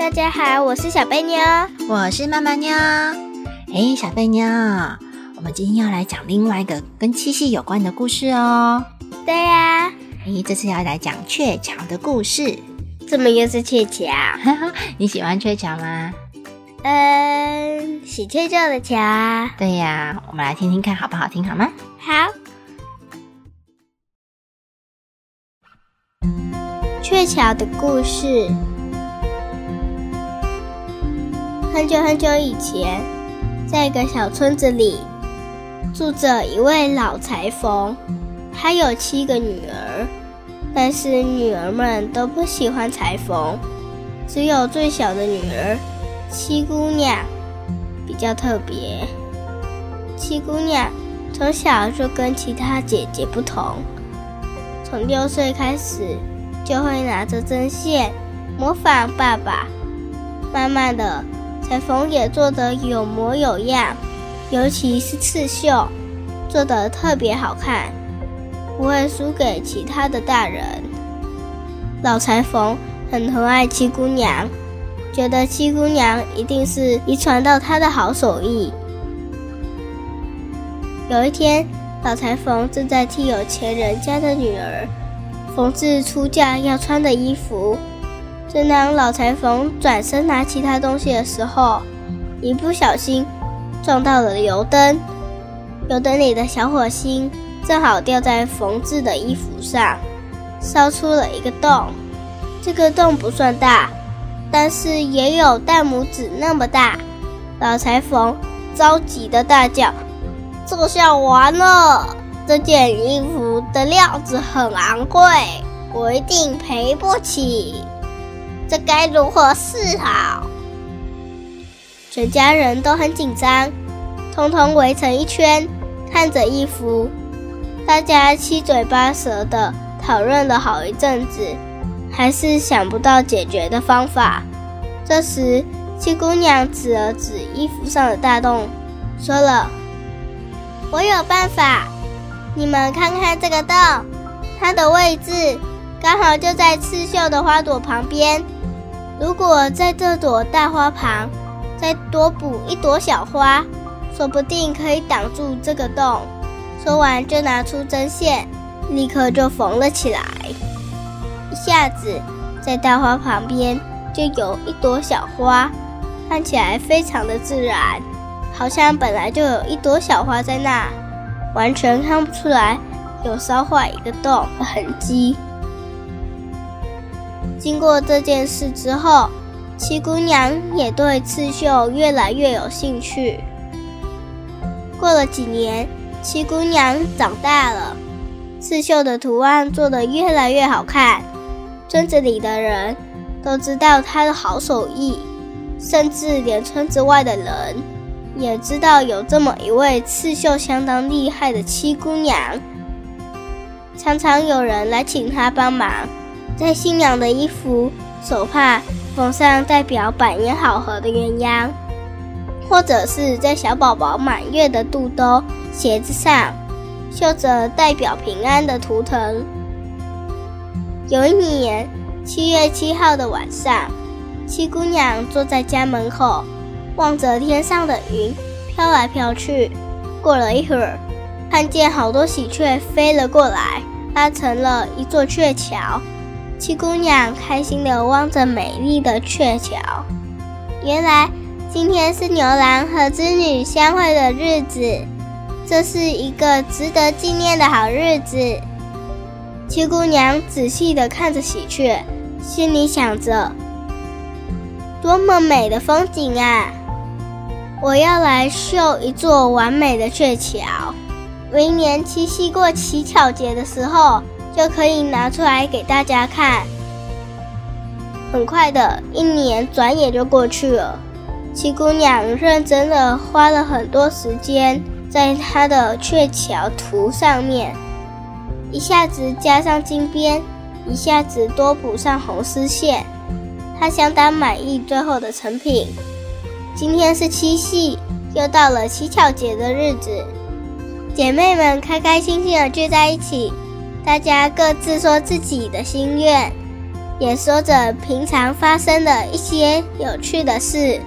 大家好，我是小贝妞，我是妈妈妞。哎，小贝妞，我们今天要来讲另外一个跟七夕有关的故事哦。对呀，哎，这次要来讲鹊桥的故事。怎么又是鹊桥？你喜欢鹊桥吗？嗯，喜鹊做的桥啊。对呀，我们来听听看好不好听，好吗？好。鹊桥的故事。很久很久以前，在一个小村子里，住着一位老裁缝，他有七个女儿，但是女儿们都不喜欢裁缝，只有最小的女儿七姑娘比较特别。七姑娘从小就跟其他姐姐不同，从六岁开始。就会拿着针线模仿爸爸，慢慢的裁缝也做得有模有样，尤其是刺绣，做得特别好看，不会输给其他的大人。老裁缝很疼爱七姑娘，觉得七姑娘一定是遗传到她的好手艺。有一天，老裁缝正在替有钱人家的女儿。缝制出嫁要穿的衣服。正当老裁缝转身拿其他东西的时候，一不小心撞到了油灯。油灯里的小火星正好掉在缝制的衣服上，烧出了一个洞。这个洞不算大，但是也有大拇指那么大。老裁缝着急的大叫：“这下完了！”这件衣服的料子很昂贵，我一定赔不起。这该如何是好？全家人都很紧张，通通围成一圈，看着衣服。大家七嘴八舌的讨论了好一阵子，还是想不到解决的方法。这时，七姑娘指了指衣服上的大洞，说了：“我有办法。”你们看看这个洞，它的位置刚好就在刺绣的花朵旁边。如果在这朵大花旁再多补一朵小花，说不定可以挡住这个洞。说完，就拿出针线，立刻就缝了起来。一下子，在大花旁边就有一朵小花，看起来非常的自然，好像本来就有一朵小花在那。完全看不出来有烧坏一个洞的痕迹。经过这件事之后，七姑娘也对刺绣越来越有兴趣。过了几年，七姑娘长大了，刺绣的图案做得越来越好看，村子里的人都知道她的好手艺，甚至连村子外的人。也知道有这么一位刺绣相当厉害的七姑娘，常常有人来请她帮忙，在新娘的衣服、手帕缝上代表百年好合的鸳鸯，或者是在小宝宝满月的肚兜、鞋子上绣着代表平安的图腾。有一年七月七号的晚上，七姑娘坐在家门口。望着天上的云飘来飘去，过了一会儿，看见好多喜鹊飞了过来，搭成了一座鹊桥。七姑娘开心地望着美丽的鹊桥。原来今天是牛郎和织女相会的日子，这是一个值得纪念的好日子。七姑娘仔细地看着喜鹊，心里想着：多么美的风景啊！我要来绣一座完美的鹊桥，明年七夕过乞巧节的时候就可以拿出来给大家看。很快的一年转眼就过去了，七姑娘认真的花了很多时间在她的鹊桥图上面，一下子加上金边，一下子多补上红丝线，她相当满意最后的成品。今天是七夕，又到了乞巧节的日子，姐妹们开开心心的聚在一起，大家各自说自己的心愿。也说着平常发生的一些有趣的事。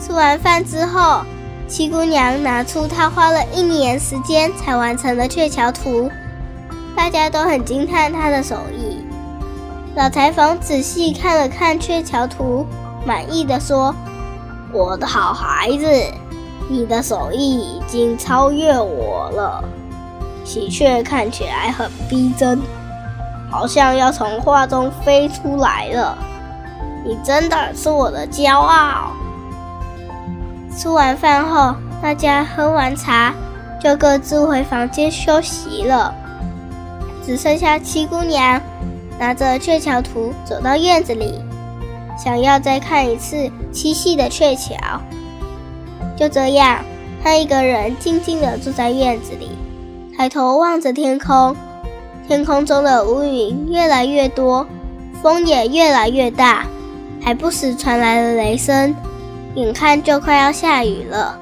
吃完饭之后，七姑娘拿出她花了一年时间才完成的鹊桥图，大家都很惊叹她的手艺。老裁缝仔细看了看鹊桥图，满意的说：“我的好孩子，你的手艺已经超越我了。喜鹊看起来很逼真，好像要从画中飞出来了。你真的是我的骄傲。”吃完饭后，大家喝完茶，就各自回房间休息了。只剩下七姑娘拿着鹊桥图走到院子里，想要再看一次七夕的鹊桥。就这样，她一个人静静地坐在院子里，抬头望着天空。天空中的乌云越来越多，风也越来越大，还不时传来了雷声。眼看就快要下雨了，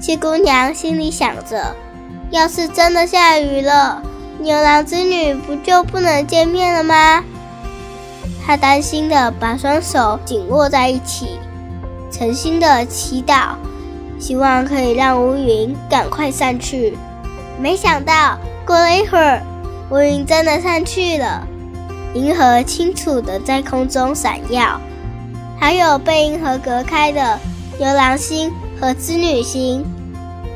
七姑娘心里想着：要是真的下雨了，牛郎织女不就不能见面了吗？她担心的把双手紧握在一起，诚心的祈祷，希望可以让乌云赶快散去。没想到过了一会儿，乌云真的散去了，银河清楚的在空中闪耀。还有被银河隔开的牛郎星和织女星，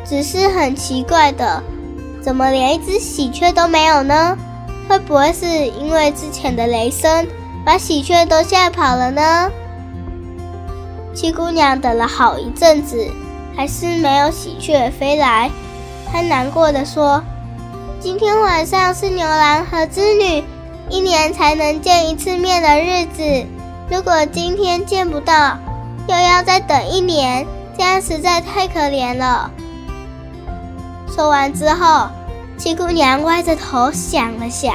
只是很奇怪的，怎么连一只喜鹊都没有呢？会不会是因为之前的雷声把喜鹊都吓跑了呢？七姑娘等了好一阵子，还是没有喜鹊飞来，他难过的说：“今天晚上是牛郎和织女一年才能见一次面的日子。”如果今天见不到，又要再等一年，这样实在太可怜了。说完之后，七姑娘歪着头想了想，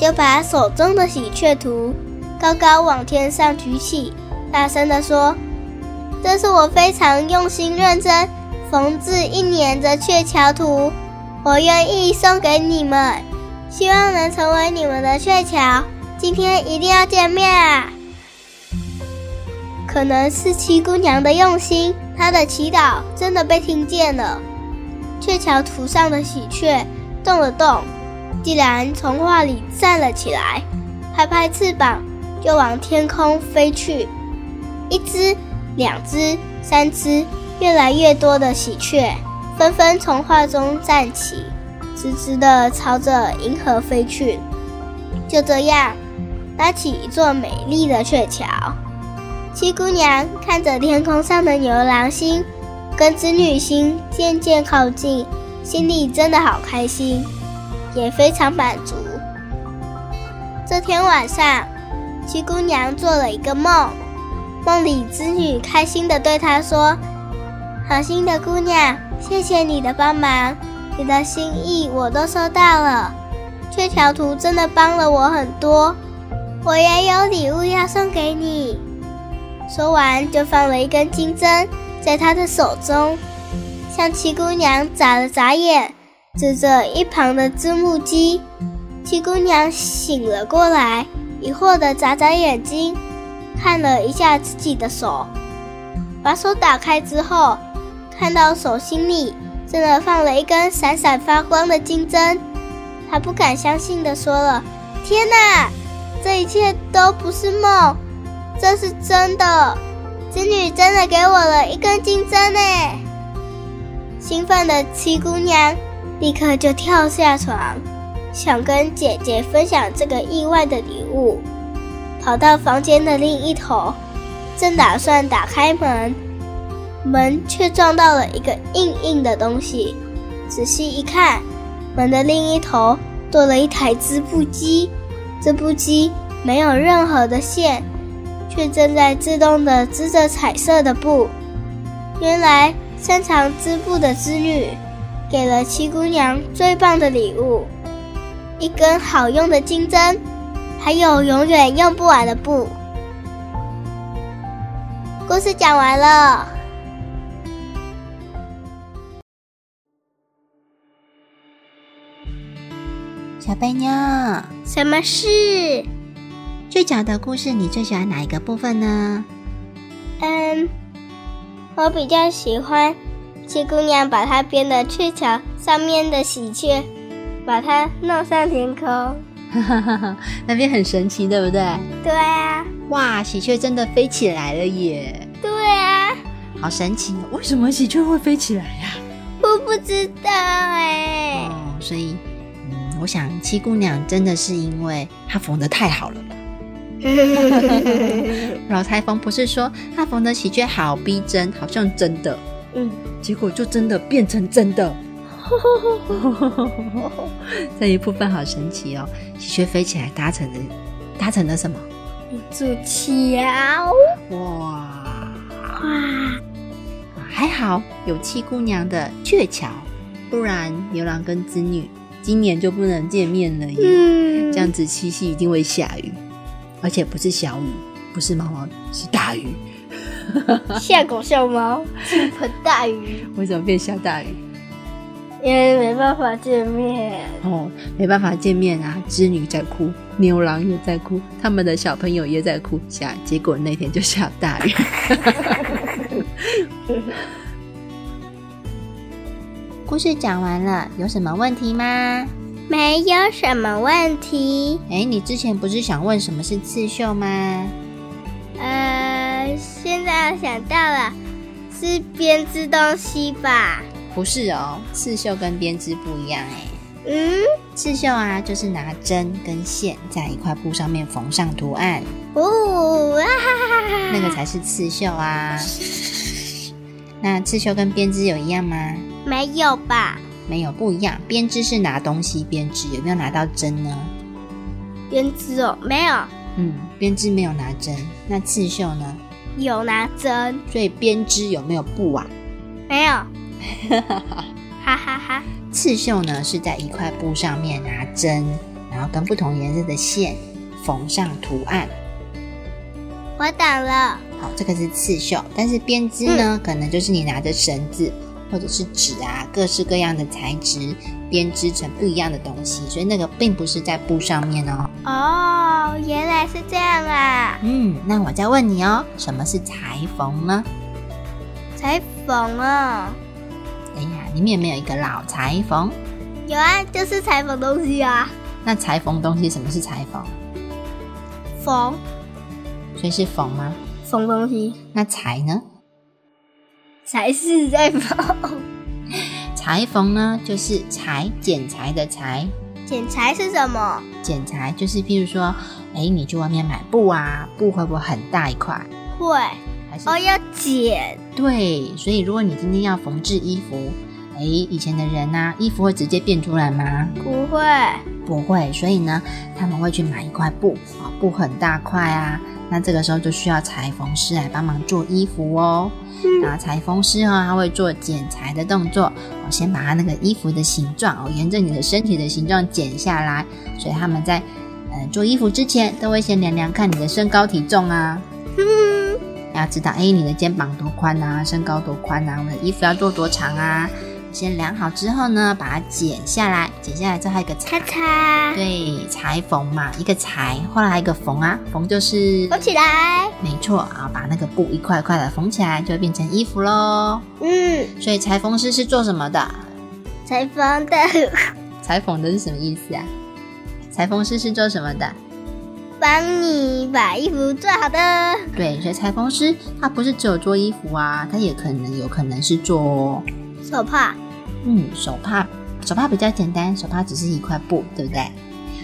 就把手中的喜鹊图高高往天上举起，大声的说：“这是我非常用心认真缝制一年的鹊桥图，我愿意送给你们，希望能成为你们的鹊桥。今天一定要见面啊！”可能是七姑娘的用心，她的祈祷真的被听见了。鹊桥图上的喜鹊动了动，竟然从画里站了起来，拍拍翅膀就往天空飞去。一只、两只、三只，越来越多的喜鹊纷纷从画中站起，直直地朝着银河飞去。就这样，搭起一座美丽的鹊桥。七姑娘看着天空上的牛郎星跟织女星渐渐靠近，心里真的好开心，也非常满足。这天晚上，七姑娘做了一个梦，梦里织女开心地对她说：“好心的姑娘，谢谢你的帮忙，你的心意我都收到了。鹊桥图真的帮了我很多，我也有礼物要送给你。”说完，就放了一根金针在他的手中，向七姑娘眨了眨眼，指着一旁的织木机。七姑娘醒了过来，疑惑地眨眨眼睛，看了一下自己的手，把手打开之后，看到手心里真的放了一根闪闪发光的金针，她不敢相信地说了：“天哪，这一切都不是梦！”这是真的，织女真的给我了一根金针呢！兴奋的七姑娘立刻就跳下床，想跟姐姐分享这个意外的礼物。跑到房间的另一头，正打算打开门，门却撞到了一个硬硬的东西。仔细一看，门的另一头多了一台织布机，织布机没有任何的线。却正在自动的织着彩色的布。原来擅长织布的织女给了七姑娘最棒的礼物：一根好用的金针，还有永远用不完的布。故事讲完了。小贝妞，什么事？最早的故事，你最喜欢哪一个部分呢？嗯，我比较喜欢七姑娘把她编的鹊桥上面的喜鹊，把它弄上天空。那边很神奇，对不对？对啊，哇，喜鹊真的飞起来了耶！对啊，好神奇哦！为什么喜鹊会飞起来呀？我不知道哎。哦，所以，嗯，我想七姑娘真的是因为她缝的太好了吧？老裁缝不是说她缝的喜鹊好逼真，好像真的，嗯，结果就真的变成真的。这一部分好神奇哦！喜鹊飞起来搭成的搭成了什么？一座桥。哇哇！还好有七姑娘的鹊桥，不然牛郎跟织女今年就不能见面了耶。嗯，这样子七夕一定会下雨，而且不是小雨，不是毛毛，是大雨。下狗下猫，倾盆大雨。为什么变下大雨？因为没办法见面。哦，没办法见面啊！织女在哭，牛郎也在哭，他们的小朋友也在哭下，结果那天就下大雨。故事讲完了，有什么问题吗？没有什么问题。哎，你之前不是想问什么是刺绣吗？呃，现在想到了，是编织东西吧？不是哦，刺绣跟编织不一样哎。嗯，刺绣啊，就是拿针跟线在一块布上面缝上图案，哦啊，那个才是刺绣啊。那刺绣跟编织有一样吗？没有吧？没有，不一样。编织是拿东西编织，有没有拿到针呢？编织哦，没有，嗯，编织没有拿针。那刺绣呢？有拿针，所以编织有没有布啊？没有，哈哈哈。刺绣呢是在一块布上面拿针，然后跟不同颜色的线缝上图案。我懂了。好，这个是刺绣，但是编织呢，可能就是你拿着绳子或者是纸啊，各式各样的材质编织成不一样的东西，所以那个并不是在布上面哦。哦，原来是这样啊！嗯，那我再问你哦，什么是裁缝呢？裁缝啊，哎呀，里面有没有一个老裁缝？有啊，就是裁缝东西啊，那裁缝东西，什么是裁缝？缝所以是缝吗？缝东西那裁呢？才是在缝。裁缝呢，就是裁剪裁的裁，剪裁是什么？剪裁就是譬如说，哎，你去外面买布啊，布会不会很大一块？会还是哦，要剪。对，所以如果你今天要缝制衣服，哎，以前的人呢、衣服会直接变出来吗？不会，不会，所以呢，他们会去买一块布，啊，布很大块啊，那这个时候就需要裁缝师来帮忙做衣服哦。然后裁缝师哦，他会做剪裁的动作，我先把他那个衣服的形状哦，沿着你的身体的形状剪下来。所以他们在呃做衣服之前，都会先量量看你的身高体重啊，嗯，要知道哎你的肩膀多宽啊，身高多宽啊，我的衣服要做多长啊。先量好之后呢，把它剪下来，剪下来之后还有一个裁咔嚓，对，裁缝嘛，一个裁，后来还有一个缝啊，缝就是缝起来。没错啊，把那个布一块块的缝起来，就会变成衣服喽。嗯，所以裁缝师是做什么的？裁缝的，裁缝的是什么意思啊？裁缝师是做什么的？帮你把衣服做好的。对，所以裁缝师他不是只有做衣服啊，他也可能有可能是做手帕，嗯手帕，手帕比较简单，手帕只是一块布，对不对？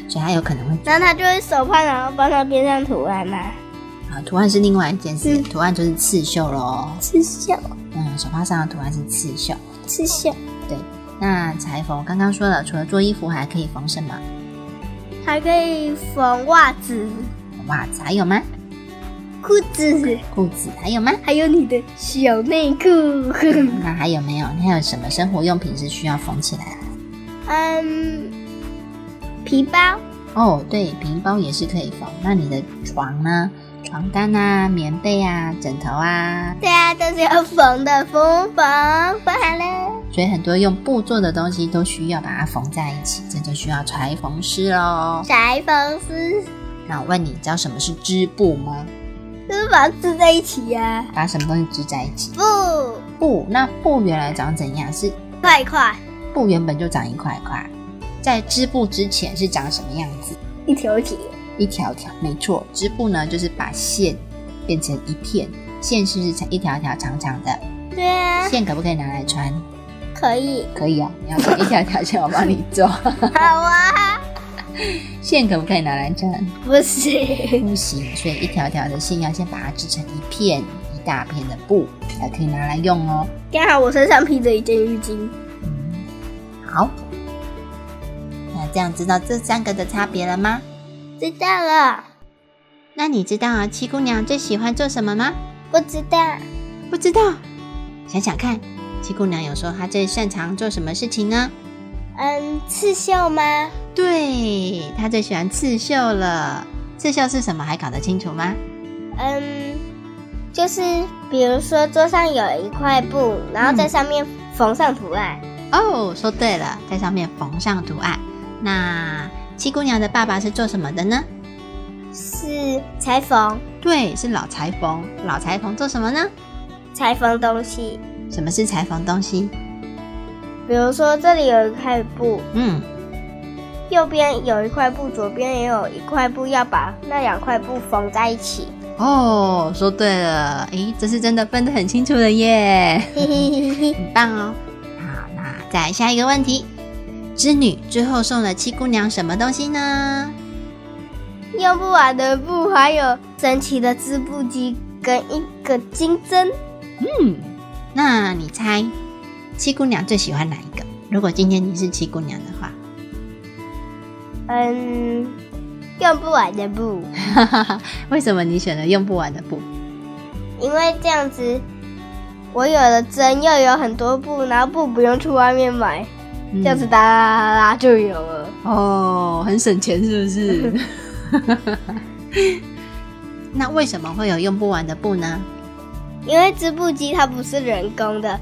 所以他有可能会然后他就会手帕，然后帮他编上图案嘛。啊，图案是另外一件事，嗯图案就是刺绣喽。刺绣，嗯，手帕上的图案是刺绣。刺绣，对，那裁缝刚刚说了，除了做衣服，还可以缝什么？还可以缝袜子、袜子还有吗？裤子，裤子还有吗？还有你的小内裤。那还有没有？你还有什么生活用品是需要缝起来的？嗯，皮包，哦，对，皮包也是可以缝。那你的床呢？床单啊、棉被啊、枕头啊，对啊，都是要缝的，缝缝缝好了。所以很多用布做的东西都需要把它缝在一起，这就需要裁缝师喽。裁缝师，那我问你，知道什么是织布吗？就是把它织在一起呀、把什么东西织在一起？布，布，那布原来长怎样？是块块，布原本就长一块块，在织布之前是长什么样子？一条一条。一条条，没错，织布呢就是把线变成一片，线是不是一条条长长的？对啊，线可不可以拿来穿？可以。可以哦，你要穿一条条线，我帮你做。好啊，线可不可以拿来穿？不行，不行，所以一条条的线要先把它织成一片一大片的布，才可以拿来用哦。刚好我身上披着一件浴巾。嗯，好，那这样知道这三个的差别了吗？知道了，那你知道啊，七姑娘最喜欢做什么吗？不知道。不知道，想想看，七姑娘有说她最擅长做什么事情呢？嗯，刺绣吗？对，他最喜欢刺绣了。刺绣是什么？还搞得清楚吗？嗯，就是比如说桌上有一块布，然后在上面缝上图案。哦，说对了，在上面缝上图案。那七姑娘的爸爸是做什么的呢？是裁缝，对，是老裁缝。老裁缝做什么呢？裁缝东西。什么是裁缝东西？比如说这里有一块布，嗯，右边有一块布，左边也有一块布，要把那两块布缝在一起。哦，说对了，诶，这是真的分得很清楚的耶，嘿嘿嘿嘿，很棒哦。好，那再下一个问题，织女最后送了七姑娘什么东西呢？用不完的布，还有神奇的织布机跟一个金针。嗯，那你猜七姑娘最喜欢哪一个？如果今天你是七姑娘的话，嗯，用不完的布，为什么你选了用不完的布？因为这样子，我有了针，又有很多布，然后布不用去外面买，嗯这样子哒啦啦啦就有了。哦，很省钱是不是？那为什么会有用不完的布呢？因为织布机它不是人工的，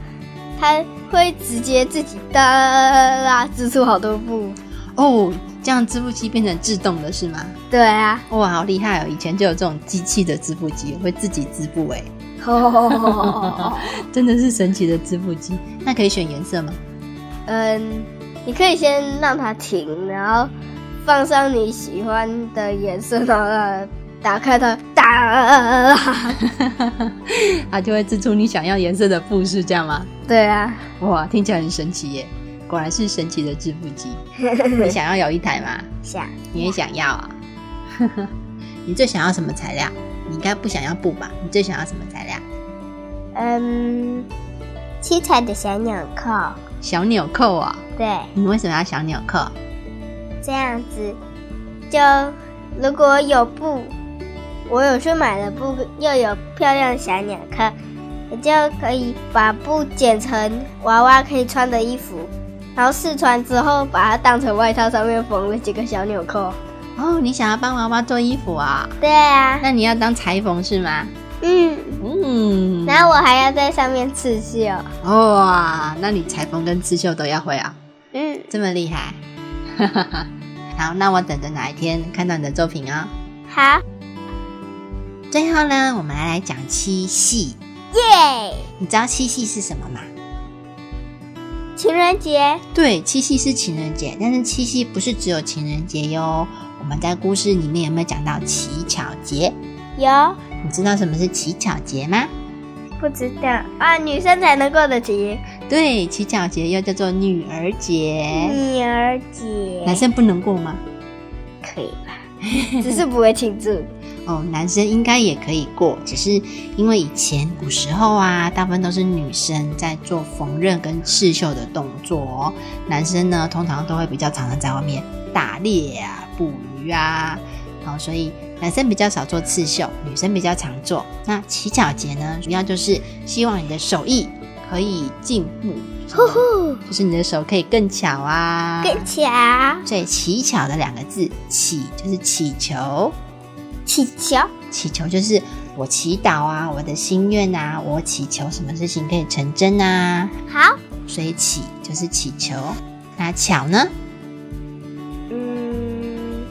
它会直接自己哒啦织出好多布。哦，这样织布机变成自动的是吗？对啊，哇，好厉害哦！以前就有这种机器的织布机，会自己织布哎，真的是神奇的织布机。那可以选颜色吗？嗯，你可以先让它停，然后放上你喜欢的颜色，然后打开它，哒啦啦啦。它就会织出你想要颜色的布，是这样吗？对啊，哇，听起来很神奇耶！果然是神奇的织布机。你想要有一台吗？想你也想要啊？你最想要什么材料？你应该不想要布吧？你最想要什么材料？嗯，七彩的小纽扣，小纽扣啊、对，你为什么要小纽扣？这样子就如果有布，我有去买了布，又有漂亮的小纽扣，我就可以把布剪成娃娃可以穿的衣服，然后试穿之后把它当成外套，上面缝了几个小纽扣。哦，你想要帮娃娃做衣服啊？对啊，那你要当裁缝是吗？嗯，嗯，然后我还要在上面刺绣。哇，那你裁缝跟刺绣都要会啊？嗯，这么厉害？好，那我等着哪一天看到你的作品哦。好，最后呢，我们来来讲七夕。耶！你知道七夕是什么吗？情人节对，七夕是情人节，但是七夕不是只有情人节哟。我们在故事里面有没有讲到乞巧节？有你知道什么是乞巧节吗？不知道啊？女生才能过的节，对，乞巧节又叫做女儿节，女儿节男生不能过吗？可以吧？只是不会庆祝。哦，男生应该也可以过，只是因为以前古时候啊，大部分都是女生在做缝纫跟刺绣的动作、哦，男生呢通常都会比较常常在外面打猎啊、捕鱼啊，好、所以男生比较少做刺绣，女生比较常做。那乞巧节呢，主要就是希望你的手艺可以进步，呼呼，就是你的手可以更巧啊，更巧，所以乞巧的两个字，乞就是乞求。祈求，祈求就是我祈祷啊，我的心愿啊，我祈求什么事情可以成真啊，好，所以祈就是祈求。那巧呢？嗯，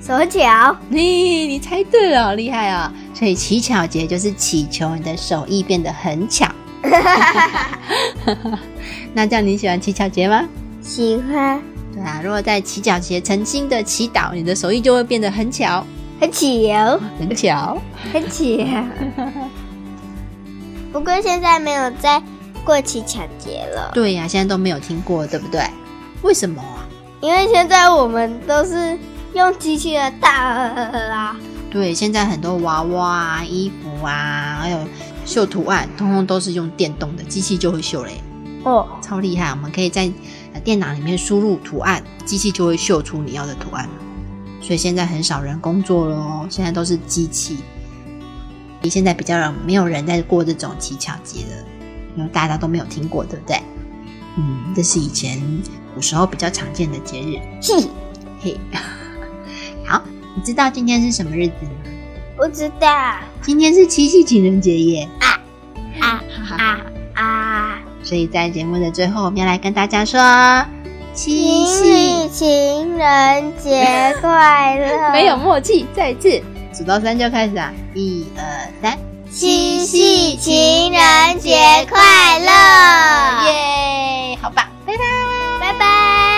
手巧。你你猜对了，好厉害啊！所以乞巧节就是祈求你的手艺变得很巧。那这样你喜欢乞巧节吗？喜欢，对啊，如果在乞巧节诚心的祈祷，你的手艺就会变得很巧，很巧，很巧。很巧。不过现在没有在过期抢劫了，对呀、现在都没有听过，对不对？为什么啊？因为现在我们都是用机器的大啦。对，现在很多娃娃啊、衣服啊，还有绣图案，通通都是用电动的，机器就会绣嘞，哦，超厉害！我们可以在呃电脑里面输入图案，机器就会绣出你要的图案。所以现在很少人工作了哦，现在都是机器。现在比较没有人在过这种乞巧节了，因为大家都没有听过，对不对？嗯，这是以前古时候比较常见的节日。嘿嘿，好，你知道今天是什么日子吗？不知道今天是七夕情人节耶！啊哈哈啊 啊！所以在节目的最后，我们要来跟大家说七夕侣情人节快乐。没有默契再次数到三就开始啊。一二三。七夕情人节快乐。耶好棒。拜拜。拜拜。